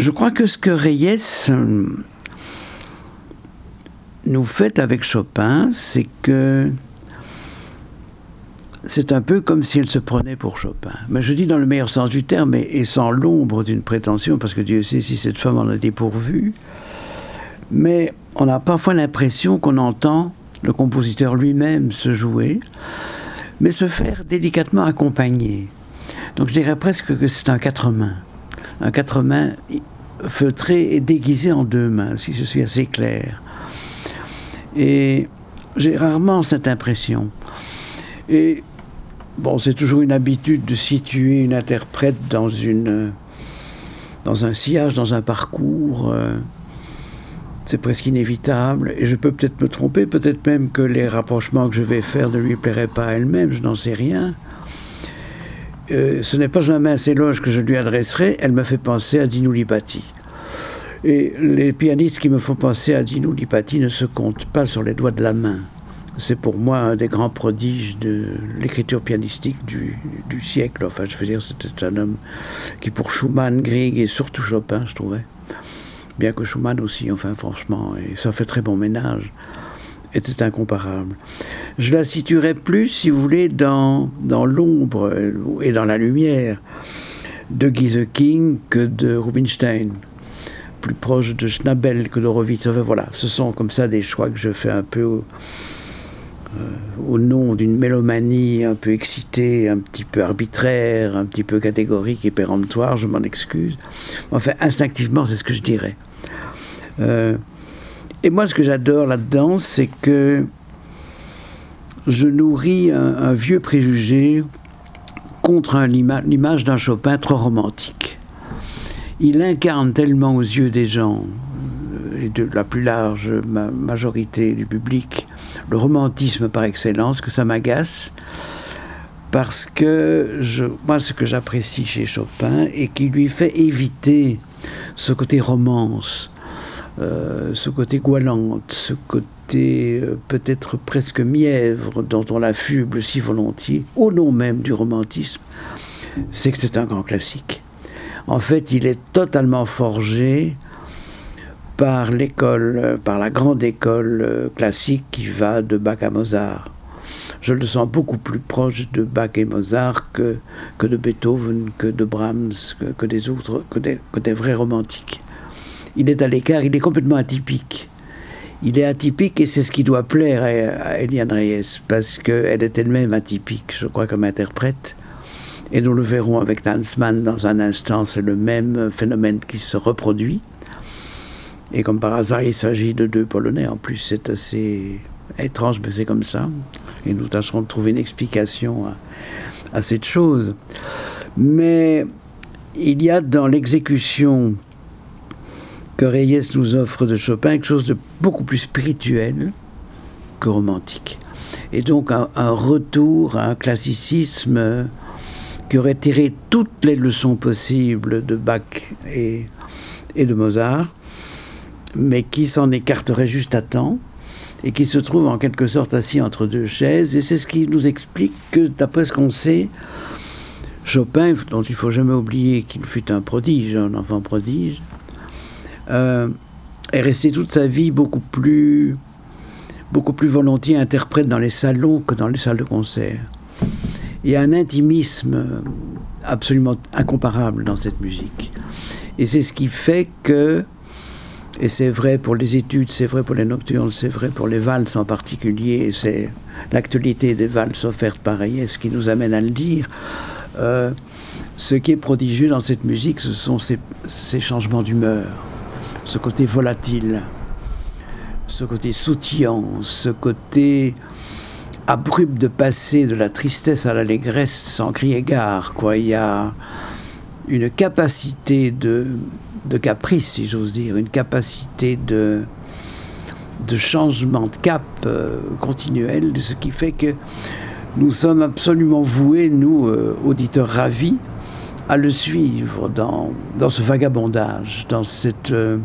Je crois que ce que Reyes euh, nous fait avec Chopin, c'est que c'est un peu comme si elle se prenait pour Chopin. Mais je dis dans le meilleur sens du terme et, sans l'ombre d'une prétention, parce que Dieu sait si cette femme en a dépourvu. Mais on a parfois l'impression qu'on entend le compositeur lui-même se jouer, mais se faire délicatement accompagner. Donc je dirais presque que c'est un quatre mains. Un quatre mains feutré et déguisé en deux mains, si je suis assez clair. Et j'ai rarement cette impression. Et bon, c'est toujours une habitude de situer une interprète dans une dans un sillage, dans un parcours. Euh, c'est presque inévitable. Et je peux peut-être me tromper, peut-être même que les rapprochements que je vais faire ne lui plairaient pas à elle-même, je n'en sais rien. Euh, ce n'est pas un mince éloge que je lui adresserai, elle me fait penser à Dino Lipati. Et les pianistes qui me font penser à Dino Lipati ne se comptent pas sur les doigts de la main. C'est pour moi un des grands prodiges de l'écriture pianistique du, siècle. Enfin, je veux dire, c'était un homme qui, pour Schumann, Grieg et surtout Chopin, je trouvais, bien que Schumann aussi, enfin, franchement, et ça fait très bon ménage était incomparable. Je la situerais plus, si vous voulez, dans, dans l'ombre et dans la lumière de Guy King que de Rubinstein. Plus proche de Schnabel que d'Horowitz. Enfin, voilà, ce sont comme ça des choix que je fais un peu au, euh, au nom d'une mélomanie un peu excitée, un petit peu arbitraire, un petit peu catégorique et péremptoire, je m'en excuse. Enfin, instinctivement, c'est ce que je dirais. Euh, et moi, ce que j'adore là-dedans, c'est que je nourris un, vieux préjugé contre l'image d'un Chopin trop romantique. Il incarne tellement aux yeux des gens euh, et de la plus large majorité du public le romantisme par excellence que ça m'agace parce que moi ce que j'apprécie chez Chopin et qui lui fait éviter ce côté romance, euh, ce côté goualante, ce côté euh, peut-être presque mièvre dont on l'affuble si volontiers, au nom même du romantisme, c'est que c'est un grand classique. En fait, il est totalement forgé par l'école, euh, par la grande école classique qui va de Bach à Mozart. Je le sens beaucoup plus proche de Bach et Mozart que, que de Beethoven, que de Brahms, que, des autres, que des vrais romantiques il est à l'écart, il est complètement atypique. Il est atypique et c'est ce qui doit plaire à, Eliane Reyes, parce qu'elle est elle-même atypique, je crois, comme interprète. Et nous le verrons avec Tansman dans un instant, c'est le même phénomène qui se reproduit. Et comme par hasard, il s'agit de deux Polonais. En plus, c'est assez étrange, mais c'est comme ça. Et nous tâcherons de trouver une explication à, à cette chose. Mais il y a dans l'exécution que Reyes nous offre de Chopin quelque chose de beaucoup plus spirituel que romantique. Et donc un, retour à un classicisme qui aurait tiré toutes les leçons possibles de Bach et, et de Mozart, mais qui s'en écarterait juste à temps et qui se trouve en quelque sorte assis entre deux chaises. Et c'est ce qui nous explique que, d'après ce qu'on sait, Chopin, dont il faut jamais oublier qu'il fut un prodige, un enfant prodige, euh, est resté toute sa vie beaucoup plus, beaucoup plus volontiers interprète dans les salons que dans les salles de concert. Il y a un intimisme absolument incomparable dans cette musique. Et c'est ce qui fait que et c'est vrai pour les études, c'est vrai pour les nocturnes, c'est vrai pour les valses en particulier. C'est l'actualité des valses offertes par ce qui nous amène à le dire. Euh, ce qui est prodigieux dans cette musique, ce sont ces changements d'humeur, ce côté volatile, ce côté sautillant, ce côté abrupt de passer de la tristesse à l'allégresse sans crier gare. Quoi. Il y a une capacité de caprice, si j'ose dire, une capacité de, de changement de cap euh, continuel, ce qui fait que nous sommes absolument voués, nous, euh, auditeurs ravis, à le suivre dans, dans ce vagabondage, dans cette euh,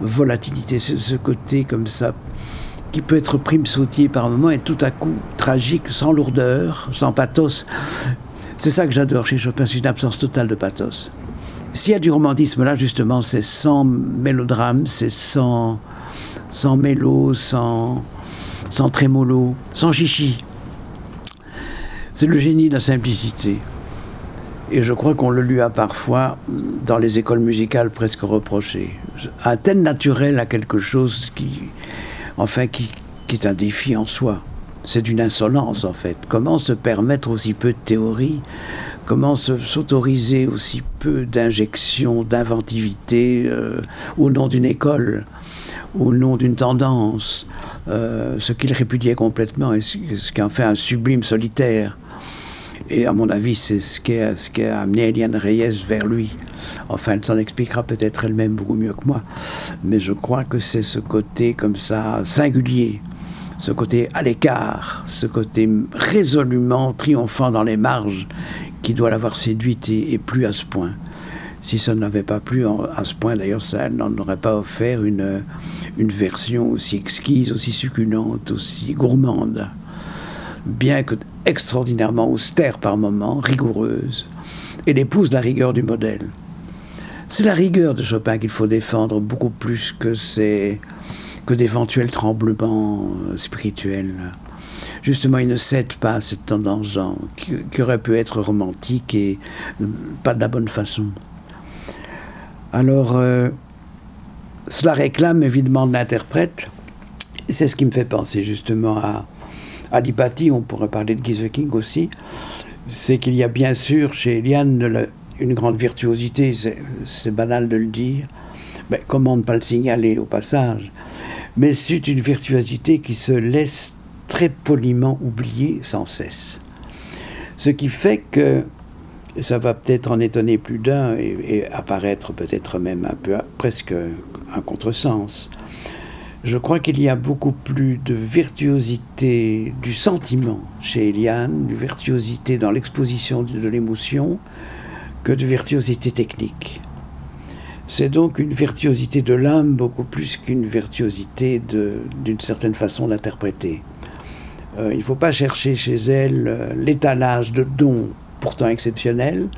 volatilité, ce, côté comme ça, qui peut être prime sautier par moment et tout à coup tragique, sans lourdeur, sans pathos. C'est ça que j'adore chez Chopin, c'est une absence totale de pathos. S'il y a du romantisme là, justement, c'est sans mélodrame, c'est sans, sans mélo, sans, sans trémolo, sans chichi. C'est le génie de la simplicité. Et je crois qu'on le lui a parfois, dans les écoles musicales, presque reproché. Un tel naturel à quelque chose qui, enfin, qui, est un défi en soi. C'est une insolence, en fait. Comment se permettre aussi peu de théorie Comment s'autoriser aussi peu d'injections, d'inventivité euh, au nom d'une école, au nom d'une tendance, euh, ce qu'il répudiait complètement et ce, qui en fait un sublime solitaire? Et à mon avis, c'est ce qui, a, amené Eliane Reyes vers lui. Enfin, elle s'en expliquera peut-être elle-même beaucoup mieux que moi. Mais je crois que c'est ce côté comme ça singulier, ce côté à l'écart, ce côté résolument triomphant dans les marges qui doit l'avoir séduite et, plus à ce point. Si ça n'avait pas plu à ce point, d'ailleurs, ça n'en aurait pas offert une, une version aussi exquise, aussi succulente, aussi gourmande, bien que extraordinairement austère par moments, rigoureuse, et l'épouse de la rigueur du modèle. C'est la rigueur de Chopin qu'il faut défendre beaucoup plus que, que d'éventuels tremblements spirituels justement, il ne cède pas à cette tendance qui, aurait pu être romantique et pas de la bonne façon. Alors, euh, cela réclame évidemment de l'interprète. C'est ce qui me fait penser justement à, à on pourrait parler de Guy King aussi. C'est qu'il y a bien sûr chez Eliane une grande virtuosité, c'est banal de le dire. Mais comment ne pas le signaler au passage Mais c'est une virtuosité qui se laisse très poliment oublié sans cesse. Ce qui fait que, ça va peut-être en étonner plus d'un et, apparaître peut-être même un peu presque un contresens. Je crois qu'il y a beaucoup plus de virtuosité du sentiment chez Eliane, de virtuosité dans l'exposition de l'émotion, que de virtuosité technique. C'est donc une virtuosité de l'âme beaucoup plus qu'une virtuosité d'une certaine façon d'interpréter. Euh, il ne faut pas chercher chez elle euh, l'étalage de dons pourtant exceptionnels.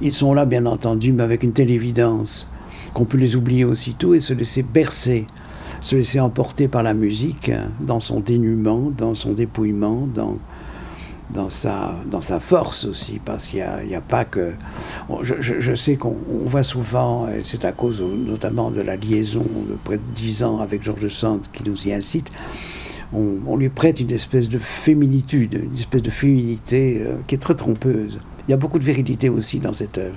Ils sont là, bien entendu, mais avec une telle évidence qu'on peut les oublier aussitôt et se laisser bercer, se laisser emporter par la musique dans son dénuement, dans son dépouillement, dans, dans, sa, dans sa force aussi, parce qu'il n'y a, a, pas que... Je, je, sais qu'on voit souvent, et c'est à cause notamment de la liaison de près de dix ans avec Georges Sand qui nous y incite, on, lui prête une espèce de féminitude, une espèce de féminité euh, qui est très trompeuse. Il y a beaucoup de virilité aussi dans cette œuvre.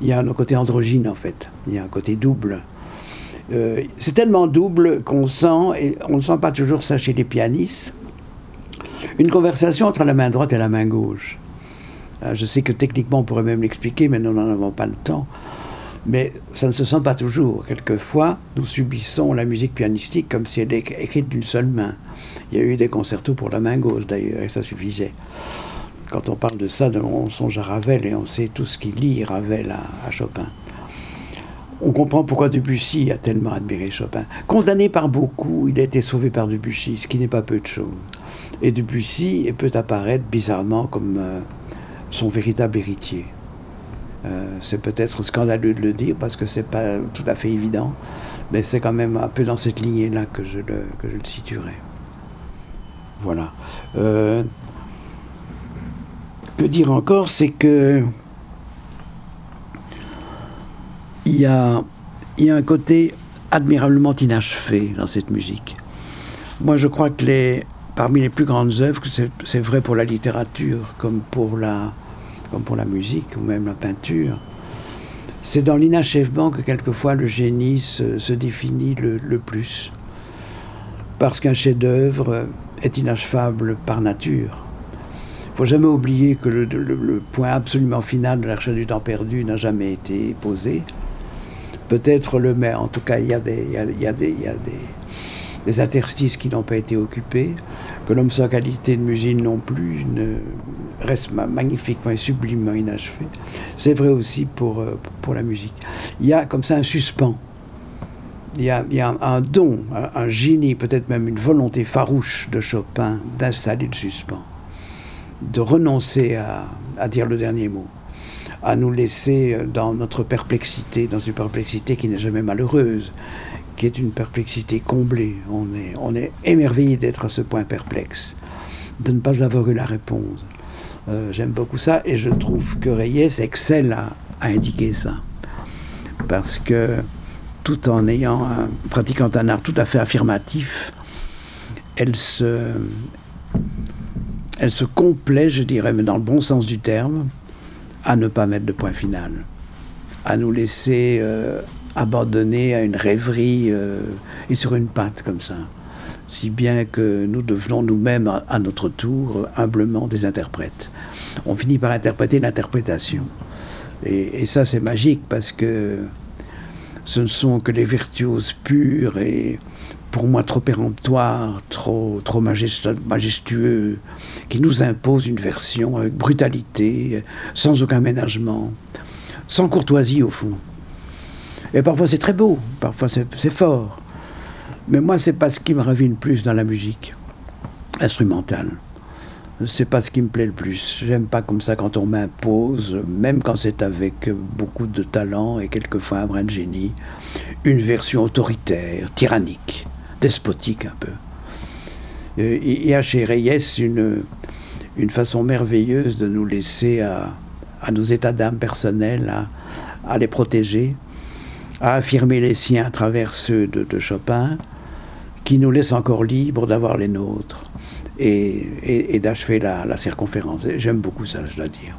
Il y a un côté androgyne en fait, il y a un côté double. Euh, c'est tellement double qu'on sent, et on ne sent pas toujours ça chez les pianistes, une conversation entre la main droite et la main gauche. Je sais que techniquement on pourrait même l'expliquer, mais nous n'en avons pas le temps. Mais ça ne se sent pas toujours. Quelquefois, nous subissons la musique pianistique comme si elle était écrite d'une seule main. Il y a eu des concertos pour la main gauche d'ailleurs, et ça suffisait. Quand on parle de ça, on songe à Ravel et on sait tout ce qu'il lit Ravel à, Chopin. On comprend pourquoi Debussy a tellement admiré Chopin. Condamné par beaucoup, il a été sauvé par Debussy, ce qui n'est pas peu de choses. Et Debussy peut apparaître bizarrement comme euh, son véritable héritier. Euh, c'est peut-être scandaleux de le dire parce que c'est pas tout à fait évident, mais c'est quand même un peu dans cette lignée-là que je le, que je le situerai. Voilà. Euh, que dire encore, c'est que il y a, un côté admirablement inachevé dans cette musique. Moi, je crois que les, parmi les plus grandes œuvres, c'est vrai pour la littérature comme pour la, musique ou même la peinture, c'est dans l'inachèvement que quelquefois le génie se, définit le, plus. Parce qu'un chef-d'œuvre est inachevable par nature. Il faut jamais oublier que le, point absolument final de la recherche du temps perdu n'a jamais été posé. Peut-être le mais en tout cas, il y a des, il y a des, il y a des des interstices qui n'ont pas été occupés, que l'homme sans qualité de musique non plus ne reste magnifiquement et sublimement inachevé. C'est vrai aussi pour, euh, pour la musique. Il y a comme ça un suspens. Il y a, il y a un, don, un, génie, peut-être même une volonté farouche de Chopin d'installer le suspens, de renoncer à, à dire le dernier mot à nous laisser dans notre perplexité, dans une perplexité qui n'est jamais malheureuse, qui est une perplexité comblée. On est, on est émerveillé d'être à ce point perplexe, de ne pas avoir eu la réponse. Euh, j'aime beaucoup ça et je trouve que Reyes excelle à, indiquer ça. Parce que tout en ayant un, pratiquant un art tout à fait affirmatif, elle se, elle se complaît, je dirais, mais dans le bon sens du terme, à ne pas mettre de point final, à nous laisser euh, abandonnés à une rêverie euh, et sur une patte comme ça. Si bien que nous devenons nous-mêmes, à, notre tour, humblement des interprètes. On finit par interpréter l'interprétation. Et, ça, c'est magique parce que ce ne sont que les virtuoses purs et pour moi trop péremptoires, trop, trop majestueux, qui nous imposent une version avec brutalité, sans aucun ménagement, sans courtoisie au fond. Et parfois c'est très beau, parfois c'est fort. Mais moi, c'est pas ce qui me ravit le plus dans la musique instrumentale. C'est pas ce qui me plaît le plus. J'aime pas comme ça quand on m'impose, même quand c'est avec beaucoup de talent et quelquefois un brin de génie, une version autoritaire, tyrannique, despotique un peu. Il y a chez Reyes une, une façon merveilleuse de nous laisser à, à nos états d'âme personnels, à, à les protéger à affirmer les siens à travers ceux de, Chopin, qui nous laisse encore libres d'avoir les nôtres et, et, d'achever la, la circonférence. J'aime beaucoup ça, je dois dire.